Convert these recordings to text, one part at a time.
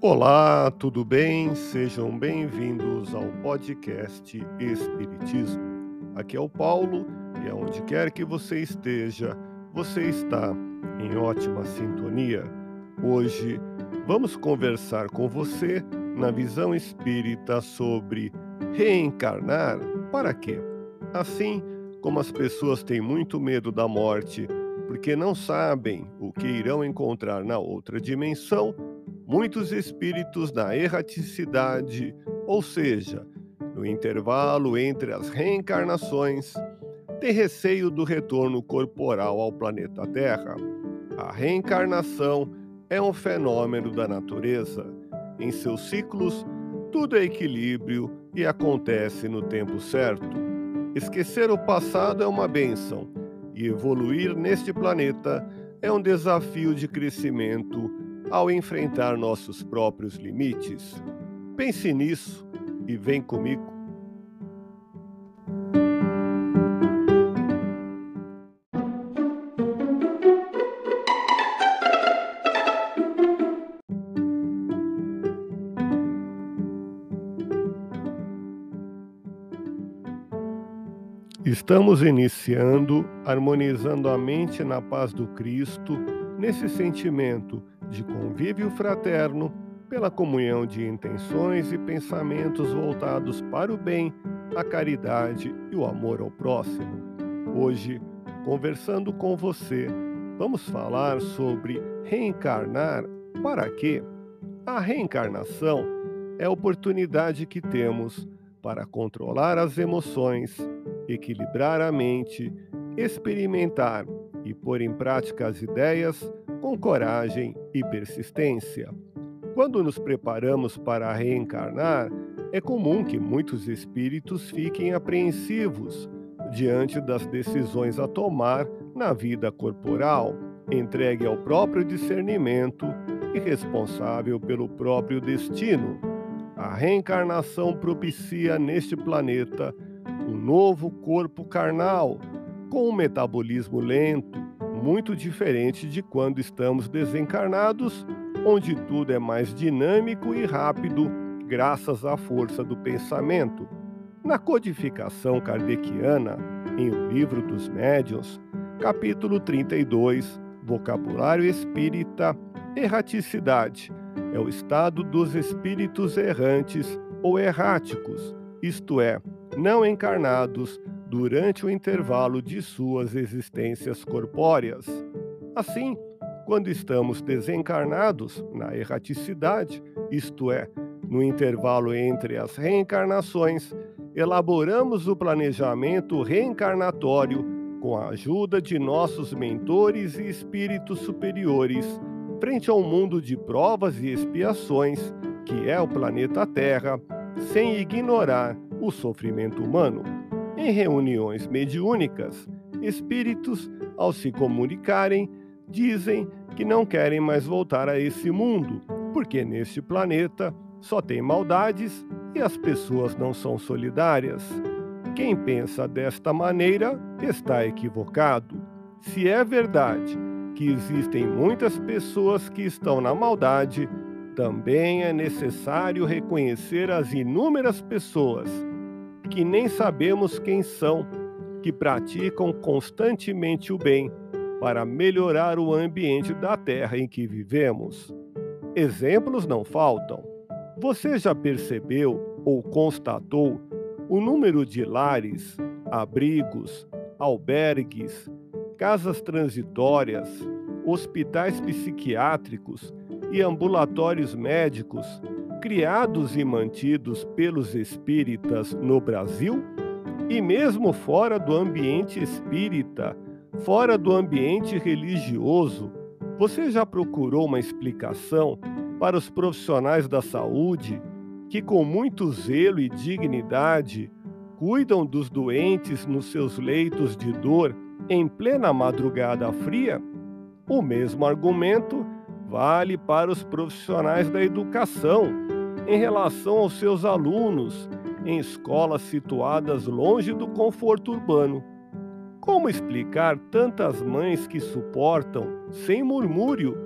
Olá, tudo bem? Sejam bem-vindos ao podcast Espiritismo. Aqui é o Paulo e aonde quer que você esteja, você está em ótima sintonia. Hoje vamos conversar com você na visão espírita sobre reencarnar para quê? Assim como as pessoas têm muito medo da morte porque não sabem o que irão encontrar na outra dimensão, muitos espíritos na erraticidade, ou seja, no intervalo entre as reencarnações, têm receio do retorno corporal ao planeta Terra. A reencarnação é um fenômeno da natureza. Em seus ciclos, tudo é equilíbrio e acontece no tempo certo. Esquecer o passado é uma bênção, e evoluir neste planeta é um desafio de crescimento ao enfrentar nossos próprios limites. Pense nisso e vem comigo. Estamos iniciando harmonizando a mente na paz do Cristo, nesse sentimento de convívio fraterno, pela comunhão de intenções e pensamentos voltados para o bem, a caridade e o amor ao próximo. Hoje, conversando com você, vamos falar sobre reencarnar para quê? A reencarnação é a oportunidade que temos para controlar as emoções, equilibrar a mente, experimentar e pôr em prática as ideias com coragem e persistência. Quando nos preparamos para reencarnar, é comum que muitos espíritos fiquem apreensivos diante das decisões a tomar na vida corporal, entregue ao próprio discernimento e responsável pelo próprio destino. A reencarnação propicia neste planeta um novo corpo carnal, com um metabolismo lento, muito diferente de quando estamos desencarnados, onde tudo é mais dinâmico e rápido, graças à força do pensamento. Na codificação kardeciana, em O Livro dos Médiuns, capítulo 32, Vocabulário Espírita, Erraticidade é o estado dos espíritos errantes ou erráticos, isto é, não encarnados durante o intervalo de suas existências corpóreas. Assim, quando estamos desencarnados na erraticidade, isto é, no intervalo entre as reencarnações, elaboramos o planejamento reencarnatório com a ajuda de nossos mentores e espíritos superiores, frente ao mundo de provas e expiações que é o planeta Terra, sem ignorar o sofrimento humano. Em reuniões mediúnicas, espíritos, ao se comunicarem, dizem que não querem mais voltar a esse mundo, porque neste planeta só tem maldades e as pessoas não são solidárias. Quem pensa desta maneira está equivocado. Se é verdade que existem muitas pessoas que estão na maldade, também é necessário reconhecer as inúmeras pessoas que nem sabemos quem são, que praticam constantemente o bem para melhorar o ambiente da terra em que vivemos. Exemplos não faltam. Você já percebeu ou constatou o número de lares, abrigos, albergues, casas transitórias, hospitais psiquiátricos e ambulatórios médicos criados e mantidos pelos espíritas no Brasil e mesmo fora do ambiente espírita, fora do ambiente religioso, você já procurou uma explicação para os profissionais da saúde que, com muito zelo e dignidade, cuidam dos doentes nos seus leitos de dor em plena madrugada fria? O mesmo argumento vale para os profissionais da educação em relação aos seus alunos em escolas situadas longe do conforto urbano. Como explicar tantas mães que suportam, sem murmúrio,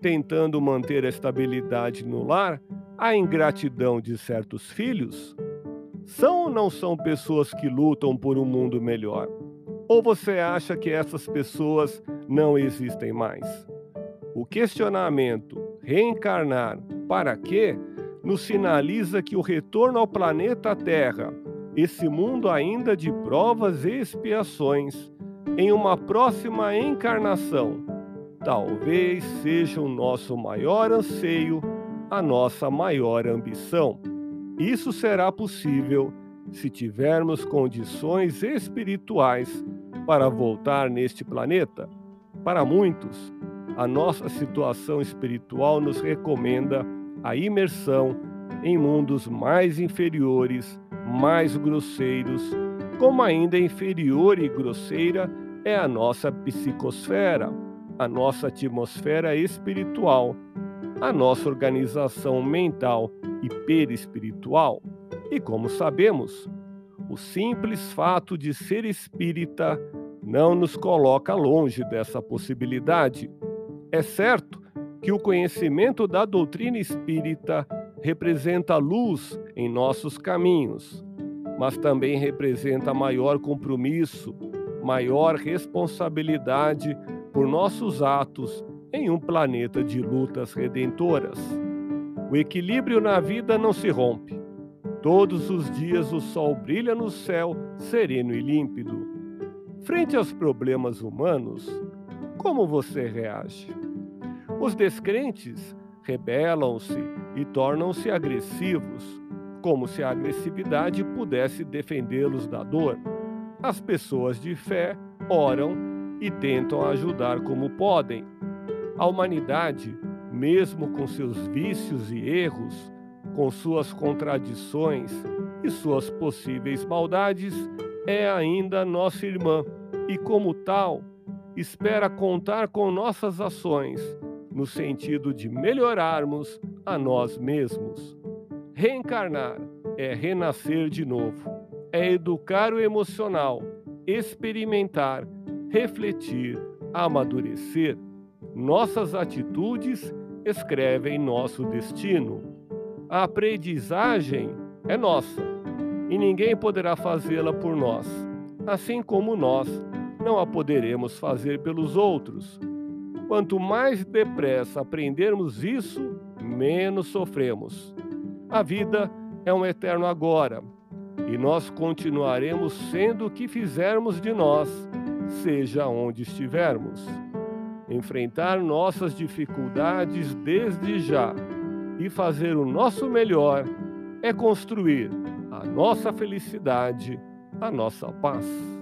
tentando manter a estabilidade no lar, a ingratidão de certos filhos? São ou não são pessoas que lutam por um mundo melhor? Ou você acha que essas pessoas não existem mais? O questionamento reencarnar para quê nos sinaliza que o retorno ao planeta Terra, esse mundo ainda de provas e expiações, em uma próxima encarnação, talvez seja o nosso maior anseio, a nossa maior ambição. Isso será possível se tivermos condições espirituais para voltar neste planeta. Para muitos, a nossa situação espiritual nos recomenda a imersão em mundos mais inferiores, mais grosseiros, como ainda inferior e grosseira é a nossa psicosfera a nossa atmosfera espiritual, a nossa organização mental e perispiritual. E como sabemos, o simples fato de ser espírita não nos coloca longe dessa possibilidade. É certo que o conhecimento da doutrina espírita representa luz em nossos caminhos, mas também representa maior compromisso, maior responsabilidade por nossos atos em um planeta de lutas redentoras. O equilíbrio na vida não se rompe. Todos os dias o sol brilha no céu sereno e límpido. Frente aos problemas humanos, como você reage? Os descrentes rebelam-se e tornam-se agressivos, como se a agressividade pudesse defendê-los da dor. As pessoas de fé oram e tentam ajudar como podem. A humanidade, mesmo com seus vícios e erros, com suas contradições e suas possíveis maldades, é ainda nossa irmã e, como tal, espera contar com nossas ações no sentido de melhorarmos a nós mesmos. Reencarnar é renascer de novo, é educar o emocional, experimentar refletir, amadurecer, nossas atitudes escrevem nosso destino. A aprendizagem é nossa e ninguém poderá fazê-la por nós, assim como nós não a poderemos fazer pelos outros. Quanto mais depressa aprendermos isso, menos sofremos. A vida é um eterno agora e nós continuaremos sendo o que fizermos de nós seja onde estivermos. Enfrentar nossas dificuldades desde já e fazer o nosso melhor é construir a nossa felicidade, a nossa paz.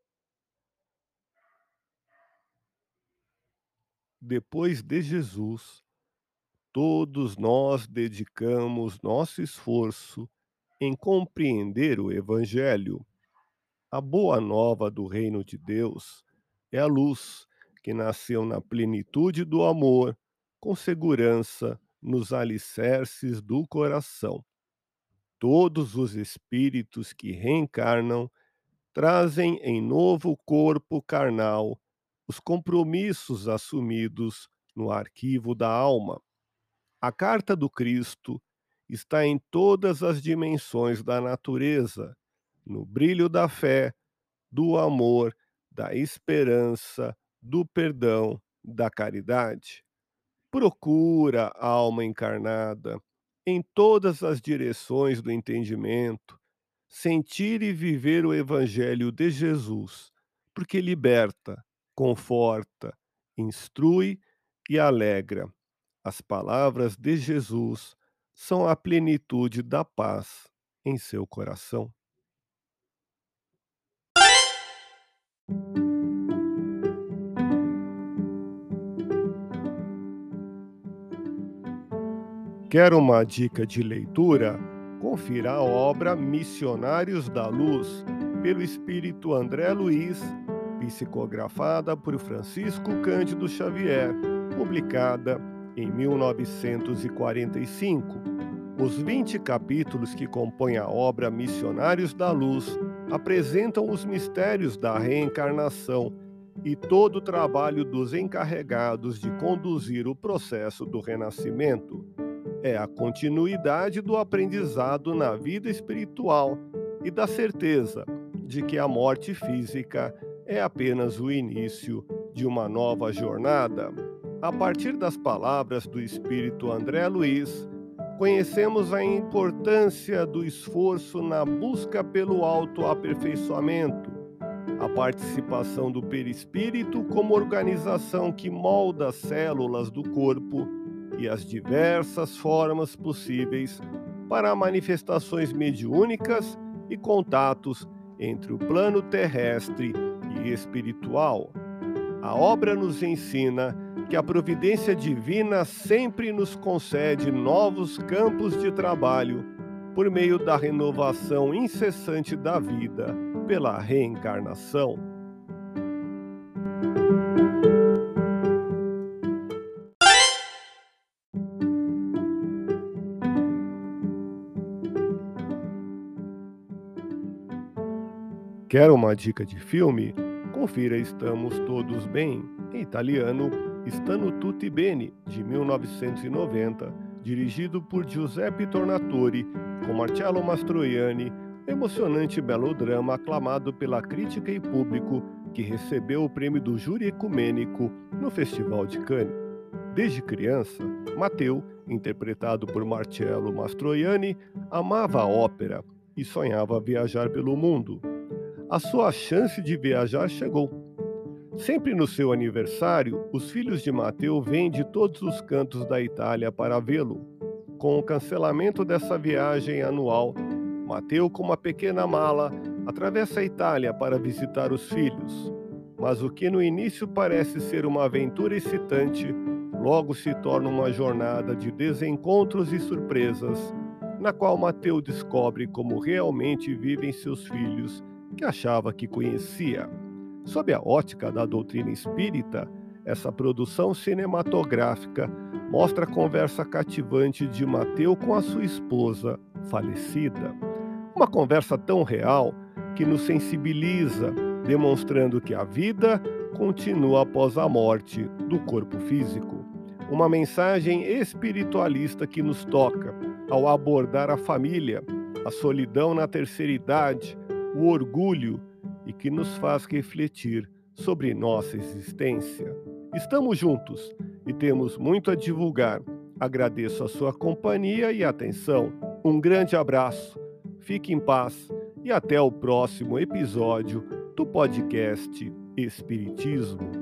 Depois de Jesus, todos nós dedicamos nosso esforço em compreender o Evangelho. A boa nova do Reino de Deus é a luz que nasceu na plenitude do amor, com segurança nos alicerces do coração. Todos os espíritos que reencarnam trazem em novo corpo carnal os compromissos assumidos no arquivo da alma. A carta do Cristo está em todas as dimensões da natureza, no brilho da fé, do amor, da esperança, do perdão, da caridade. Procura, alma encarnada, em todas as direções do entendimento, sentir e viver o Evangelho de Jesus, porque liberta, conforta, instrui e alegra. As palavras de Jesus são a plenitude da paz em seu coração. Quer uma dica de leitura? Confira a obra Missionários da Luz, pelo espírito André Luiz, psicografada por Francisco Cândido Xavier, publicada em 1945. Os 20 capítulos que compõem a obra Missionários da Luz apresentam os mistérios da reencarnação e todo o trabalho dos encarregados de conduzir o processo do renascimento é a continuidade do aprendizado na vida espiritual e da certeza de que a morte física é apenas o início de uma nova jornada. A partir das palavras do espírito André Luiz, conhecemos a importância do esforço na busca pelo autoaperfeiçoamento, a participação do perispírito como organização que molda as células do corpo e as diversas formas possíveis para manifestações mediúnicas e contatos entre o plano terrestre e espiritual. A obra nos ensina que a providência divina sempre nos concede novos campos de trabalho por meio da renovação incessante da vida pela reencarnação. Quer uma dica de filme? Confira Estamos Todos Bem, em italiano Stanno Tutti Bene, de 1990, dirigido por Giuseppe Tornatore, com Marcello Mastroianni, emocionante melodrama aclamado pela crítica e público que recebeu o prêmio do júri ecumênico no Festival de Cannes. Desde criança, Matteo, interpretado por Marcello Mastroianni, amava a ópera e sonhava viajar pelo mundo a sua chance de viajar chegou. Sempre no seu aniversário, os filhos de Mateu vêm de todos os cantos da Itália para vê-lo. Com o cancelamento dessa viagem anual, Mateu, com uma pequena mala, atravessa a Itália para visitar os filhos. Mas o que no início parece ser uma aventura excitante, logo se torna uma jornada de desencontros e surpresas, na qual Mateu descobre como realmente vivem seus filhos que achava que conhecia. Sob a ótica da doutrina espírita, essa produção cinematográfica mostra a conversa cativante de Mateu com a sua esposa, falecida. Uma conversa tão real que nos sensibiliza, demonstrando que a vida continua após a morte do corpo físico. Uma mensagem espiritualista que nos toca ao abordar a família, a solidão na terceira idade, o orgulho e que nos faz refletir sobre nossa existência. Estamos juntos e temos muito a divulgar. Agradeço a sua companhia e atenção. Um grande abraço, fique em paz e até o próximo episódio do podcast Espiritismo.